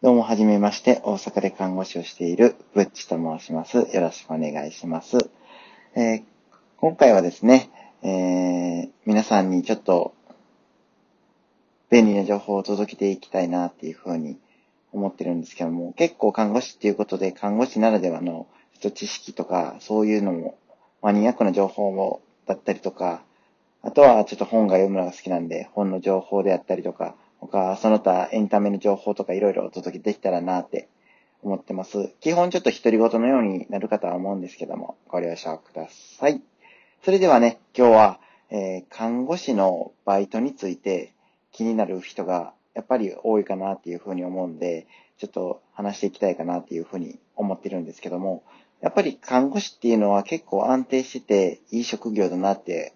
どうも、はじめまして。大阪で看護師をしているブッチと申します。よろしくお願いします。えー、今回はですね、えー、皆さんにちょっと便利な情報を届けていきたいなっていうふうに思ってるんですけども、結構看護師っていうことで、看護師ならではの知識とか、そういうのも、マニアックな情報もだったりとか、あとはちょっと本が読むのが好きなんで、本の情報であったりとか、他、その他エンタメの情報とかいろいろお届けできたらなって思ってます。基本ちょっと独り言のようになるかとは思うんですけども、ご了承ください。それではね、今日は、えー、看護師のバイトについて気になる人がやっぱり多いかなっていうふうに思うんで、ちょっと話していきたいかなっていうふうに思ってるんですけども、やっぱり看護師っていうのは結構安定してていい職業だなって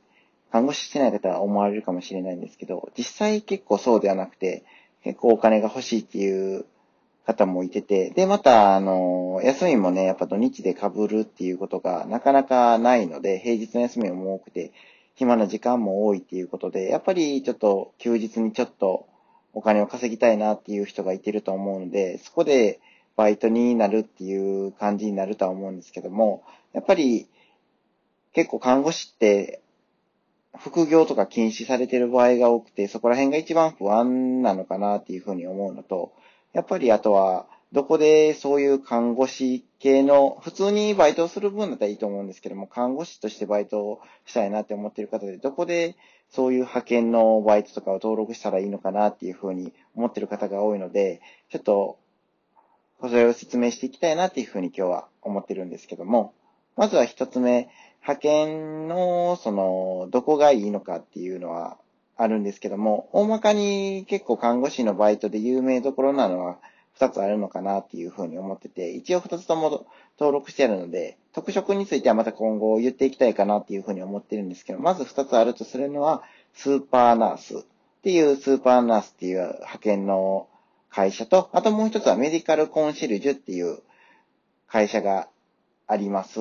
看護師してない方は思われるかもしれないんですけど、実際結構そうではなくて、結構お金が欲しいっていう方もいてて、で、また、あの、休みもね、やっぱ土日で被るっていうことがなかなかないので、平日の休みも多くて、暇な時間も多いっていうことで、やっぱりちょっと休日にちょっとお金を稼ぎたいなっていう人がいてると思うので、そこでバイトになるっていう感じになるとは思うんですけども、やっぱり結構看護師って副業とか禁止されてる場合が多くて、そこら辺が一番不安なのかなっていうふうに思うのと、やっぱりあとは、どこでそういう看護師系の、普通にバイトをする分だったらいいと思うんですけども、看護師としてバイトをしたいなって思ってる方で、どこでそういう派遣のバイトとかを登録したらいいのかなっていうふうに思ってる方が多いので、ちょっと、それを説明していきたいなっていうふうに今日は思ってるんですけども、まずは一つ目、派遣の、その、どこがいいのかっていうのはあるんですけども、大まかに結構看護師のバイトで有名どころなのは2つあるのかなっていうふうに思ってて、一応2つとも登録してあるので、特色についてはまた今後言っていきたいかなっていうふうに思ってるんですけど、まず2つあるとするのは、スーパーナースっていうスーパーナースっていう派遣の会社と、あともう一つはメディカルコンシルジュっていう会社があります。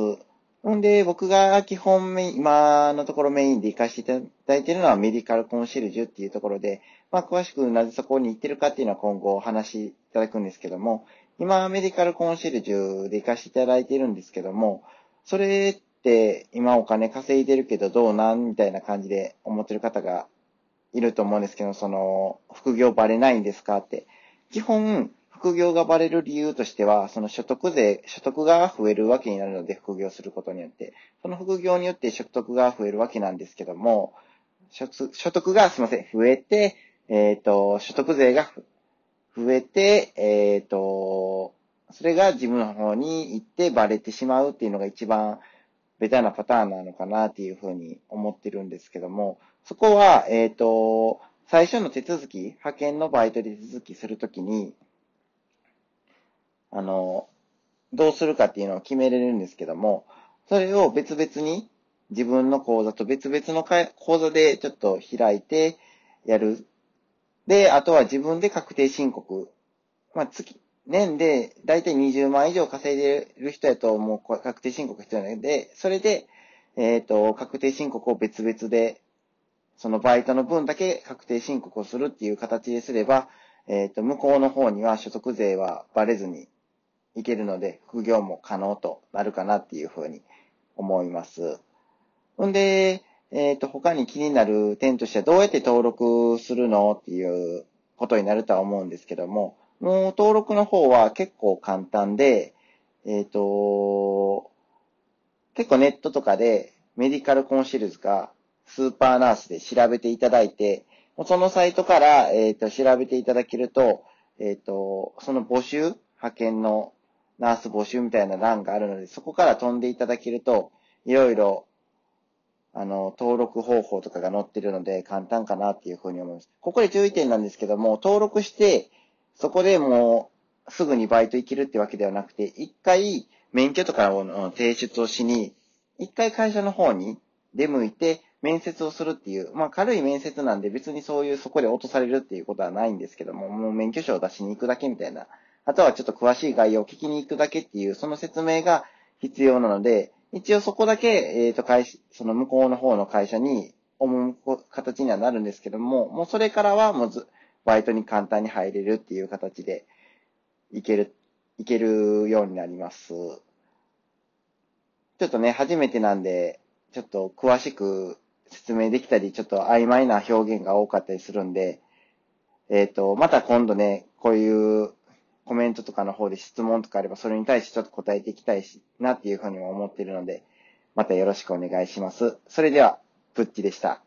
んで、僕が基本メイン、今のところメインで活かしていただいているのはメディカルコンシェルジュっていうところで、まあ、詳しくなぜそこに行ってるかっていうのは今後お話しいただくんですけども、今メディカルコンシェルジュで活かしていただいているんですけども、それって今お金稼いでるけどどうなんみたいな感じで思ってる方がいると思うんですけど、その、副業バレないんですかって。基本、副業がバレる理由としては、その所得税、所得が増えるわけになるので、副業することによって。その副業によって所得が増えるわけなんですけども、所得が、すいません、増えて、えっ、ー、と、所得税が増えて、えっ、ー、と、それが自分の方に行ってバレてしまうっていうのが一番ベタなパターンなのかなっていうふうに思ってるんですけども、そこは、えっ、ー、と、最初の手続き、派遣のバイトで手続きするときに、あの、どうするかっていうのを決めれるんですけども、それを別々に自分の講座と別々の講座でちょっと開いてやる。で、あとは自分で確定申告。まあ、月、年でだいたい20万以上稼いでる人やともう確定申告必要なので、それで、えっ、ー、と、確定申告を別々で、そのバイトの分だけ確定申告をするっていう形ですれば、えっ、ー、と、向こうの方には所得税はバレずにいけるので、副業も可能となるかなっていうふうに思います。んで、えっ、ー、と、他に気になる点としてはどうやって登録するのっていうことになるとは思うんですけども、もう登録の方は結構簡単で、えっ、ー、と、結構ネットとかでメディカルコンシェルズかスーパーナースで調べていただいて、そのサイトから、えっ、ー、と調べていただけると、えっ、と、その募集、派遣のナース募集みたいな欄があるので、そこから飛んでいただけると、いろいろ、あの、登録方法とかが載ってるので、簡単かなっていうふうに思います。ここで注意点なんですけども、登録して、そこでもう、すぐにバイト行けるってわけではなくて、一回、免許とかを提出をしに、一回会社の方に出向いて、面接をするっていう、まあ軽い面接なんで別にそういうそこで落とされるっていうことはないんですけども、もう免許証を出しに行くだけみたいなあとはちょっと詳しい概要を聞きに行くだけっていう、その説明が必要なので、一応そこだけ、えっ、ー、と、会社、その向こうの方の会社に思う形にはなるんですけども、もうそれからはもうず、バイトに簡単に入れるっていう形で、いける、いけるようになります。ちょっとね、初めてなんで、ちょっと詳しく説明できたり、ちょっと曖昧な表現が多かったりするんで、えっ、と、また今度ね、こういうントとかの方で質問とかあれば、それに対してちょっと答えていきたいしなっていうふうにも思ってるので、またよろしくお願いします。それでは、プッチでした。